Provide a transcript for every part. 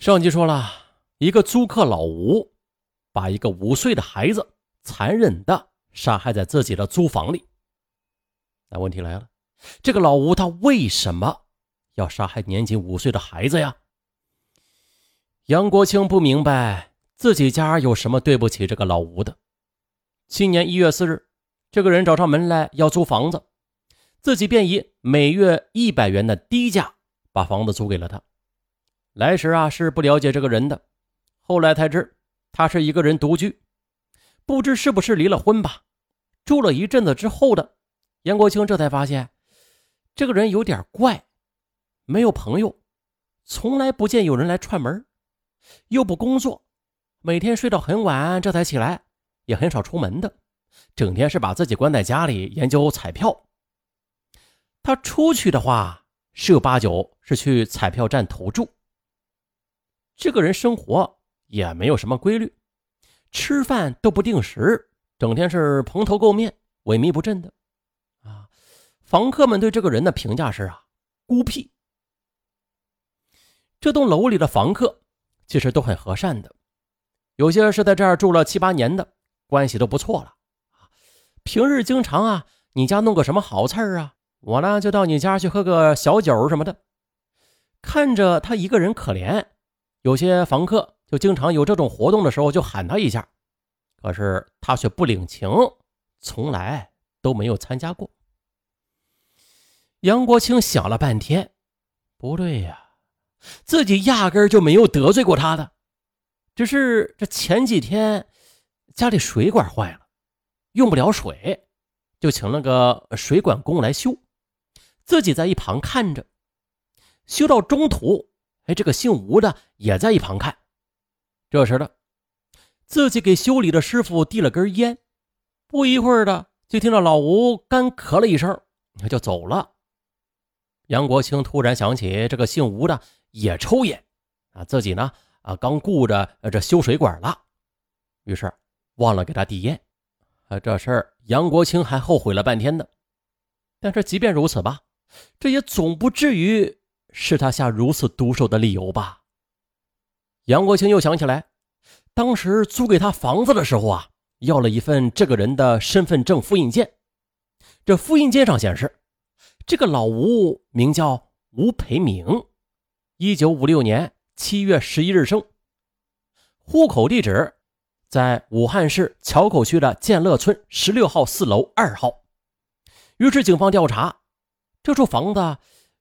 上集说了一个租客老吴，把一个五岁的孩子残忍的杀害在自己的租房里。那问题来了，这个老吴他为什么要杀害年仅五岁的孩子呀？杨国清不明白自己家有什么对不起这个老吴的。今年一月四日，这个人找上门来要租房子，自己便以每月一百元的低价把房子租给了他。来时啊是不了解这个人的，后来才知他是一个人独居，不知是不是离了婚吧。住了一阵子之后的杨国清这才发现，这个人有点怪，没有朋友，从来不见有人来串门，又不工作，每天睡到很晚这才起来，也很少出门的，整天是把自己关在家里研究彩票。他出去的话，十有八九是去彩票站投注。这个人生活也没有什么规律，吃饭都不定时，整天是蓬头垢面、萎靡不振的。啊，房客们对这个人的评价是啊，孤僻。这栋楼里的房客其实都很和善的，有些是在这儿住了七八年的，关系都不错了。平日经常啊，你家弄个什么好菜啊，我呢就到你家去喝个小酒什么的。看着他一个人可怜。有些房客就经常有这种活动的时候就喊他一下，可是他却不领情，从来都没有参加过。杨国清想了半天，不对呀，自己压根就没有得罪过他的，只是这前几天家里水管坏了，用不了水，就请了个水管工来修，自己在一旁看着，修到中途。哎，这个姓吴的也在一旁看。这时的，自己给修理的师傅递了根烟，不一会儿的，就听到老吴干咳了一声，他就走了。杨国清突然想起这个姓吴的也抽烟，啊，自己呢，啊，刚顾着这修水管了，于是忘了给他递烟。啊，这事儿杨国清还后悔了半天呢。但是即便如此吧，这也总不至于。是他下如此毒手的理由吧？杨国清又想起来，当时租给他房子的时候啊，要了一份这个人的身份证复印件。这复印件上显示，这个老吴名叫吴培明，一九五六年七月十一日生，户口地址在武汉市硚口区的建乐村十六号四楼二号。于是警方调查，这处房子。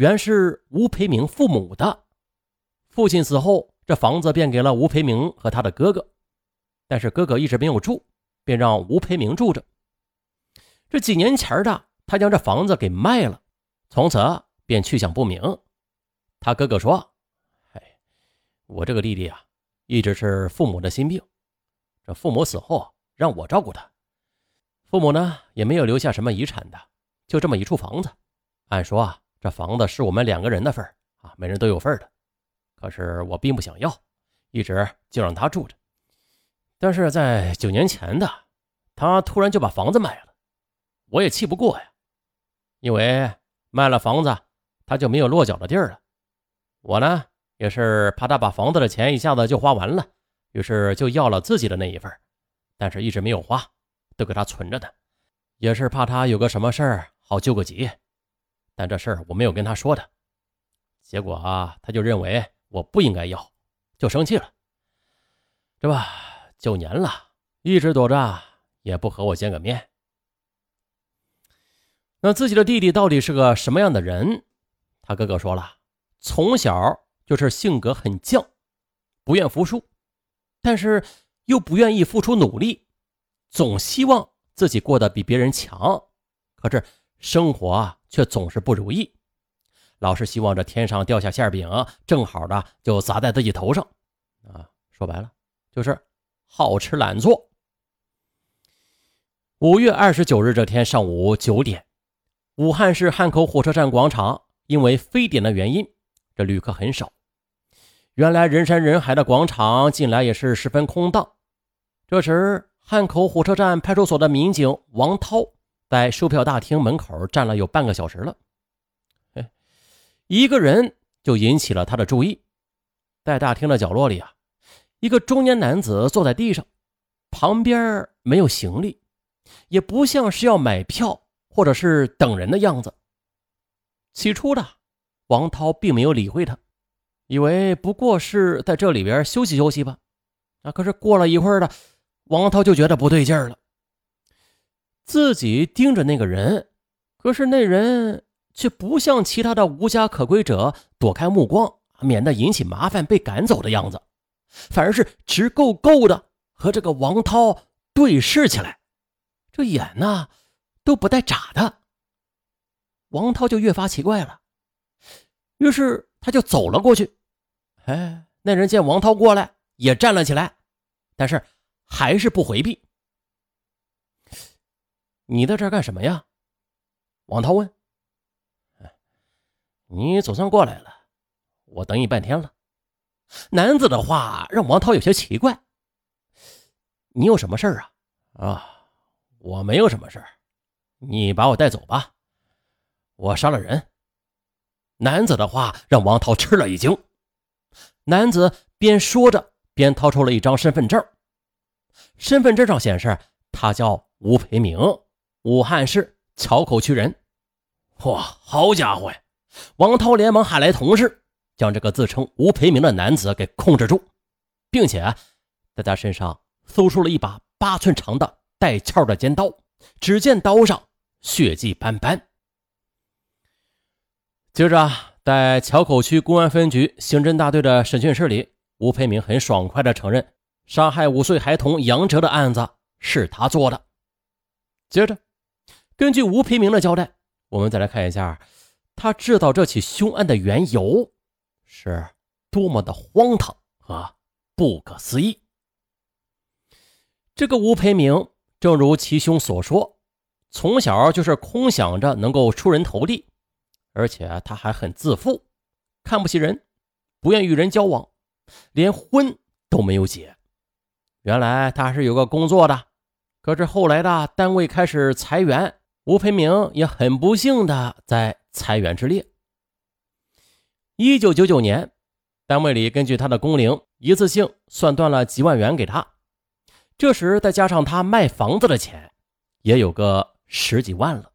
原是吴培明父母的，父亲死后，这房子便给了吴培明和他的哥哥，但是哥哥一直没有住，便让吴培明住着。这几年前的，他将这房子给卖了，从此便去向不明。他哥哥说：“哎，我这个弟弟啊，一直是父母的心病，这父母死后让我照顾他，父母呢也没有留下什么遗产的，就这么一处房子。按说啊。”这房子是我们两个人的份啊，每人都有份的。可是我并不想要，一直就让他住着。但是在九年前的，他突然就把房子卖了，我也气不过呀。因为卖了房子，他就没有落脚的地儿了。我呢，也是怕他把房子的钱一下子就花完了，于是就要了自己的那一份，但是一直没有花，都给他存着呢，也是怕他有个什么事儿好救个急。但这事儿我没有跟他说的，结果啊，他就认为我不应该要，就生气了。这吧，九年了，一直躲着，也不和我见个面。那自己的弟弟到底是个什么样的人？他哥哥说了，从小就是性格很犟，不愿服输，但是又不愿意付出努力，总希望自己过得比别人强。可是。生活却总是不如意，老是希望这天上掉下馅饼，正好的就砸在自己头上。啊，说白了就是好吃懒做。五月二十九日这天上午九点，武汉市汉口火车站广场因为非典的原因，这旅客很少。原来人山人海的广场，近来也是十分空荡。这时，汉口火车站派出所的民警王涛。在售票大厅门口站了有半个小时了，哎，一个人就引起了他的注意。在大厅的角落里啊，一个中年男子坐在地上，旁边没有行李，也不像是要买票或者是等人的样子。起初的王涛并没有理会他，以为不过是在这里边休息休息吧。啊，可是过了一会儿的，王涛就觉得不对劲儿了。自己盯着那个人，可是那人却不像其他的无家可归者躲开目光，免得引起麻烦被赶走的样子，反而是直勾勾的和这个王涛对视起来，这眼呢都不带眨的。王涛就越发奇怪了，于是他就走了过去。哎，那人见王涛过来，也站了起来，但是还是不回避。你在这儿干什么呀？王涛问。你总算过来了，我等你半天了。男子的话让王涛有些奇怪。你有什么事儿啊？啊，我没有什么事儿，你把我带走吧。我杀了人。男子的话让王涛吃了一惊。男子边说着边掏出了一张身份证，身份证上显示他叫吴培明。武汉市桥口区人，哇，好家伙呀！王涛连忙喊来同事，将这个自称吴培明的男子给控制住，并且在他身上搜出了一把八寸长的带鞘的尖刀，只见刀上血迹斑斑。接着，在桥口区公安分局刑侦大队的审讯室里，吴培明很爽快地承认，杀害五岁孩童杨哲的案子是他做的。接着。根据吴培明的交代，我们再来看一下他制造这起凶案的缘由是多么的荒唐和不可思议。这个吴培明，正如其兄所说，从小就是空想着能够出人头地，而且他还很自负，看不起人，不愿与人交往，连婚都没有结。原来他是有个工作的，可是后来的单位开始裁员。吴培明也很不幸的在裁员之列。一九九九年，单位里根据他的工龄，一次性算断了几万元给他。这时再加上他卖房子的钱，也有个十几万了。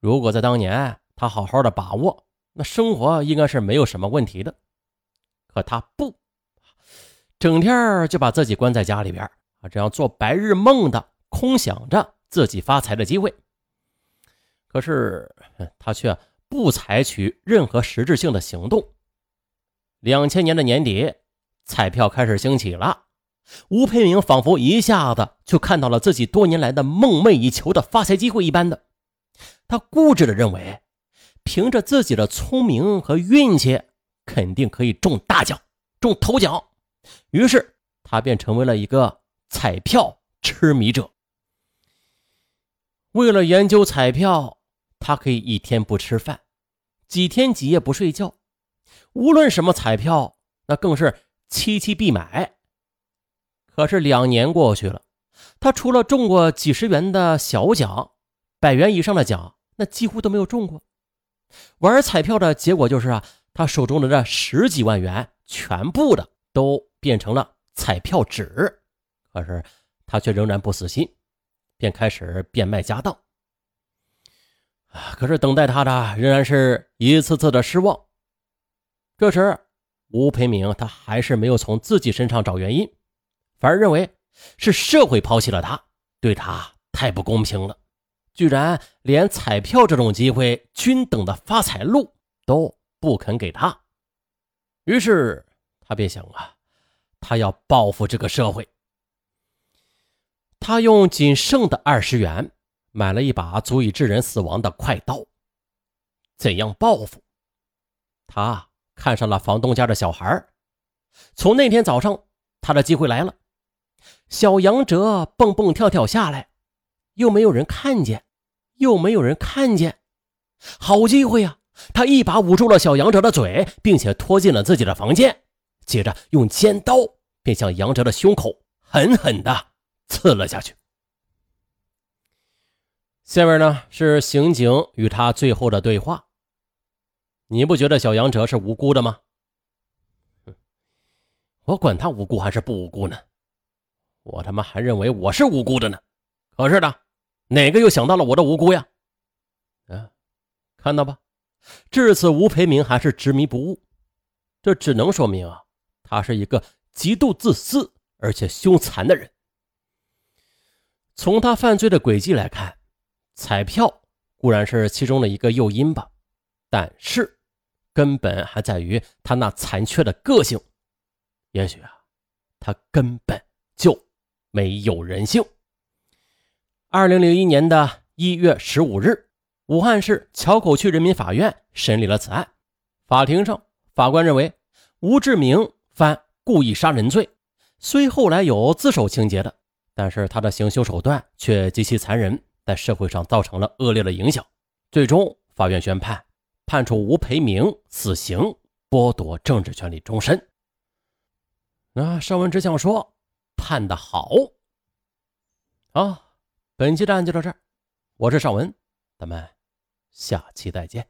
如果在当年他好好的把握，那生活应该是没有什么问题的。可他不，整天就把自己关在家里边啊，这样做白日梦的，空想着自己发财的机会。可是他却不采取任何实质性的行动。两千年的年底，彩票开始兴起了，吴佩明仿佛一下子就看到了自己多年来的梦寐以求的发财机会一般的，他固执的认为，凭着自己的聪明和运气，肯定可以中大奖、中头奖。于是他便成为了一个彩票痴迷者。为了研究彩票。他可以一天不吃饭，几天几夜不睡觉，无论什么彩票，那更是期期必买。可是两年过去了，他除了中过几十元的小奖，百元以上的奖那几乎都没有中过。玩彩票的结果就是啊，他手中的这十几万元全部的都变成了彩票纸。可是他却仍然不死心，便开始变卖家当。可是等待他的仍然是一次次的失望。这时，吴培明他还是没有从自己身上找原因，反而认为是社会抛弃了他，对他太不公平了，居然连彩票这种机会均等的发财路都不肯给他。于是他便想啊，他要报复这个社会。他用仅剩的二十元。买了一把足以致人死亡的快刀，怎样报复？他看上了房东家的小孩从那天早上，他的机会来了。小杨哲蹦蹦跳跳下来，又没有人看见，又没有人看见，好机会呀！他一把捂住了小杨哲的嘴，并且拖进了自己的房间，接着用尖刀便向杨哲的胸口狠狠地刺了下去。下面呢是刑警与他最后的对话。你不觉得小杨哲是无辜的吗？我管他无辜还是不无辜呢？我他妈还认为我是无辜的呢。可是呢，哪个又想到了我的无辜呀？啊，看到吧，至此吴培明还是执迷不悟。这只能说明啊，他是一个极度自私而且凶残的人。从他犯罪的轨迹来看，彩票固然是其中的一个诱因吧，但是根本还在于他那残缺的个性。也许啊，他根本就没有人性。二零零一年的一月十五日，武汉市硚口区人民法院审理了此案。法庭上，法官认为吴志明犯故意杀人罪，虽后来有自首情节的，但是他的行凶手段却极其残忍，在社会上造成了恶劣的影响。最终，法院宣判，判处吴培明死刑，剥夺政治权利终身。那邵文只想说，判的好。好，本期的案就到这儿，我是邵文，咱们下期再见。